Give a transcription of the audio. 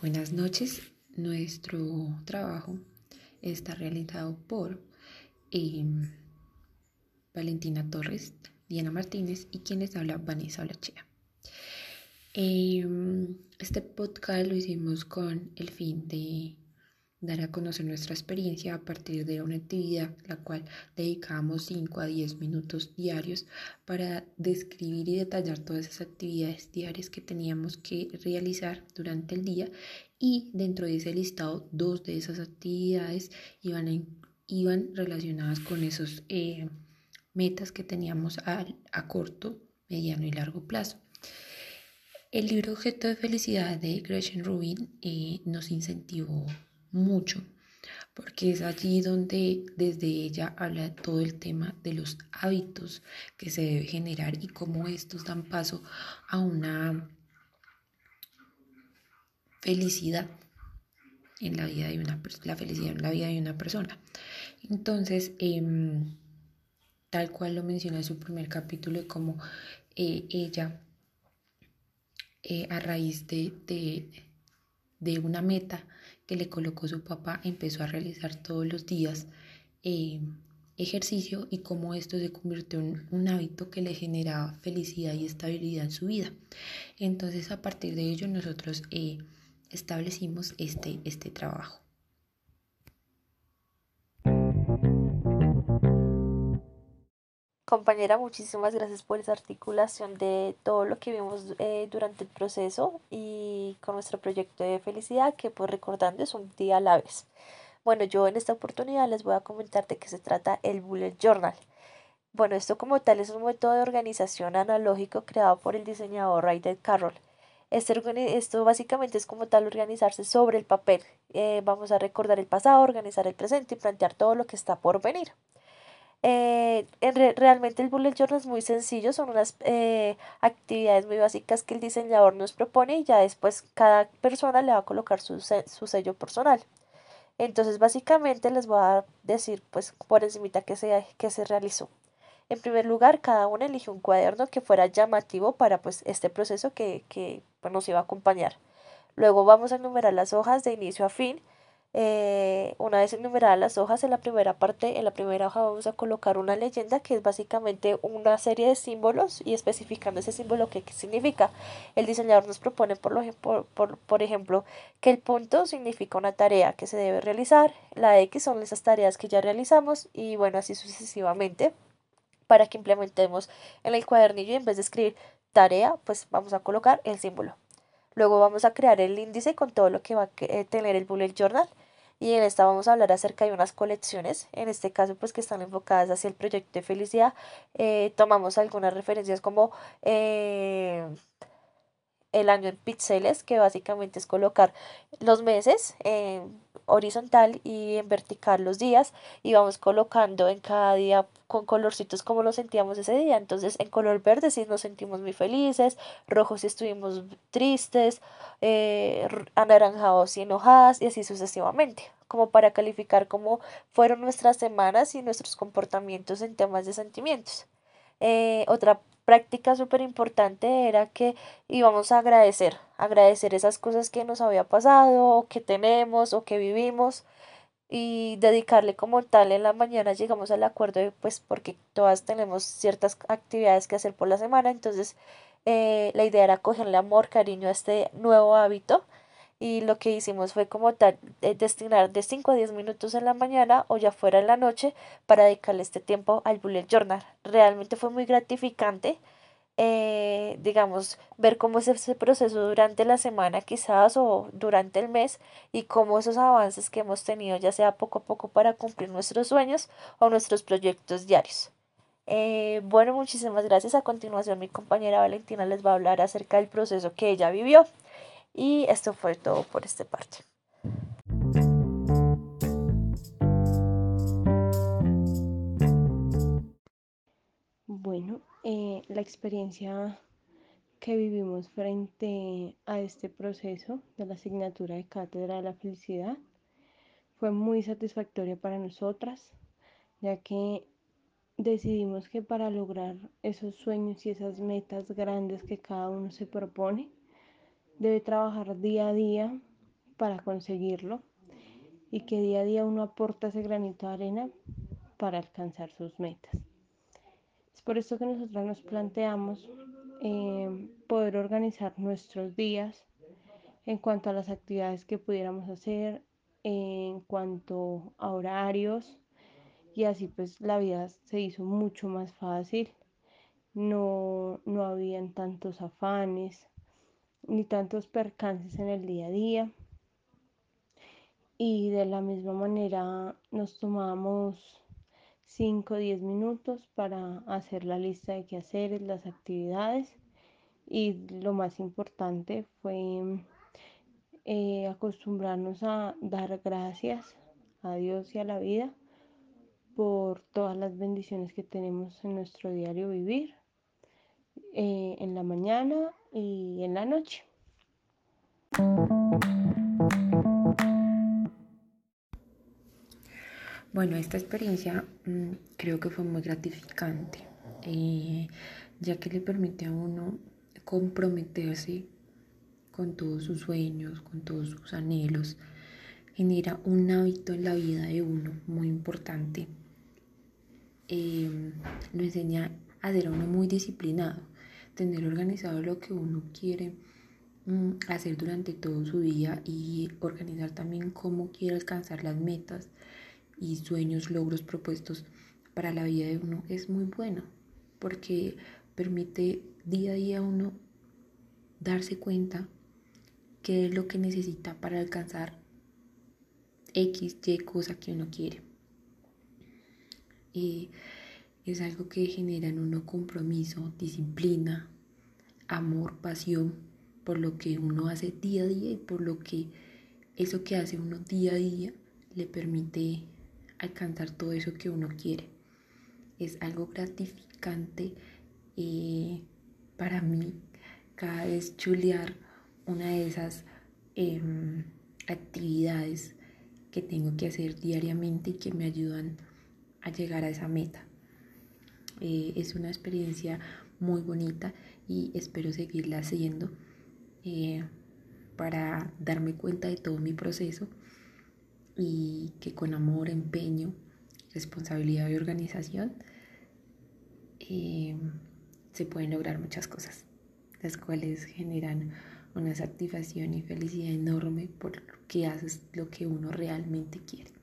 Buenas noches. Nuestro trabajo está realizado por em, Valentina Torres, Diana Martínez y quienes habla Vanessa Olachea. Em, este podcast lo hicimos con el fin de dar a conocer nuestra experiencia a partir de una actividad la cual dedicamos 5 a 10 minutos diarios para describir y detallar todas esas actividades diarias que teníamos que realizar durante el día y dentro de ese listado dos de esas actividades iban, iban relacionadas con esos eh, metas que teníamos a, a corto, mediano y largo plazo. El libro Objeto de Felicidad de Gretchen Rubin eh, nos incentivó mucho, porque es allí donde desde ella habla todo el tema de los hábitos que se debe generar y cómo estos dan paso a una felicidad en la vida de una la felicidad en la vida de una persona. Entonces, em, tal cual lo menciona en su primer capítulo, como eh, ella, eh, a raíz de, de una meta, que le colocó su papá empezó a realizar todos los días eh, ejercicio y cómo esto se convirtió en un hábito que le generaba felicidad y estabilidad en su vida. Entonces a partir de ello nosotros eh, establecimos este, este trabajo. Compañera, muchísimas gracias por esa articulación de todo lo que vimos eh, durante el proceso y con nuestro proyecto de felicidad, que pues recordando es un día a la vez. Bueno, yo en esta oportunidad les voy a comentar de qué se trata el Bullet Journal. Bueno, esto como tal es un método de organización analógico creado por el diseñador Ryder Carroll. Este, esto básicamente es como tal organizarse sobre el papel. Eh, vamos a recordar el pasado, organizar el presente y plantear todo lo que está por venir. Eh, realmente el bullet journal es muy sencillo, son unas eh, actividades muy básicas que el diseñador nos propone y ya después cada persona le va a colocar su, su sello personal. Entonces básicamente les voy a decir pues por encimita que se, se realizó. En primer lugar, cada uno elige un cuaderno que fuera llamativo para pues este proceso que, que pues, nos iba a acompañar. Luego vamos a enumerar las hojas de inicio a fin eh, una vez enumeradas las hojas, en la primera parte, en la primera hoja vamos a colocar una leyenda que es básicamente una serie de símbolos y especificando ese símbolo qué significa. El diseñador nos propone, por, lo, por, por, por ejemplo, que el punto significa una tarea que se debe realizar, la X son esas tareas que ya realizamos y bueno, así sucesivamente para que implementemos en el cuadernillo en vez de escribir tarea, pues vamos a colocar el símbolo. Luego vamos a crear el índice con todo lo que va a eh, tener el bullet journal y en esta vamos a hablar acerca de unas colecciones, en este caso pues que están enfocadas hacia el proyecto de felicidad. Eh, tomamos algunas referencias como eh, el año en píxeles, que básicamente es colocar los meses en horizontal y en vertical los días y vamos colocando en cada día con colorcitos como lo sentíamos ese día. Entonces en color verde si nos sentimos muy felices, rojo si estuvimos tristes, eh, anaranjados y enojadas y así sucesivamente como para calificar cómo fueron nuestras semanas y nuestros comportamientos en temas de sentimientos. Eh, otra práctica súper importante era que íbamos a agradecer, agradecer esas cosas que nos había pasado, o que tenemos, o que vivimos, y dedicarle como tal en la mañana llegamos al acuerdo de, pues porque todas tenemos ciertas actividades que hacer por la semana, entonces eh, la idea era cogerle amor, cariño a este nuevo hábito y lo que hicimos fue como tal eh, destinar de 5 a 10 minutos en la mañana o ya fuera en la noche para dedicarle este tiempo al bullet journal. Realmente fue muy gratificante, eh, digamos, ver cómo es ese proceso durante la semana quizás o durante el mes y cómo esos avances que hemos tenido ya sea poco a poco para cumplir nuestros sueños o nuestros proyectos diarios. Eh, bueno, muchísimas gracias. A continuación mi compañera Valentina les va a hablar acerca del proceso que ella vivió. Y esto fue todo por esta parte. Bueno, eh, la experiencia que vivimos frente a este proceso de la asignatura de Cátedra de la Felicidad fue muy satisfactoria para nosotras, ya que decidimos que para lograr esos sueños y esas metas grandes que cada uno se propone, debe trabajar día a día para conseguirlo y que día a día uno aporta ese granito de arena para alcanzar sus metas. Es por eso que nosotros nos planteamos eh, poder organizar nuestros días en cuanto a las actividades que pudiéramos hacer, en cuanto a horarios, y así pues la vida se hizo mucho más fácil. No, no habían tantos afanes ni tantos percances en el día a día. Y de la misma manera nos tomamos 5 o 10 minutos para hacer la lista de quehaceres, las actividades. Y lo más importante fue eh, acostumbrarnos a dar gracias a Dios y a la vida por todas las bendiciones que tenemos en nuestro diario vivir, eh, en la mañana y en la noche. Bueno, esta experiencia mm, creo que fue muy gratificante, eh, ya que le permite a uno comprometerse con todos sus sueños, con todos sus anhelos. Genera un hábito en la vida de uno muy importante Em, lo enseña a ser uno muy disciplinado, tener organizado lo que uno quiere mm, hacer durante todo su día y organizar también cómo quiere alcanzar las metas y sueños, logros propuestos para la vida de uno es muy bueno porque permite día a día uno darse cuenta qué es lo que necesita para alcanzar X, Y cosa que uno quiere es algo que genera en uno compromiso, disciplina, amor, pasión por lo que uno hace día a día y por lo que eso que hace uno día a día le permite alcanzar todo eso que uno quiere. Es algo gratificante eh, para mí cada vez chulear una de esas em, actividades que tengo que hacer diariamente y que me ayudan a llegar a esa meta. Eh, es una experiencia muy bonita y espero seguirla haciendo eh, para darme cuenta de todo mi proceso y que con amor, empeño, responsabilidad y organización eh, se pueden lograr muchas cosas, las cuales generan una satisfacción y felicidad enorme por lo que haces lo que uno realmente quiere.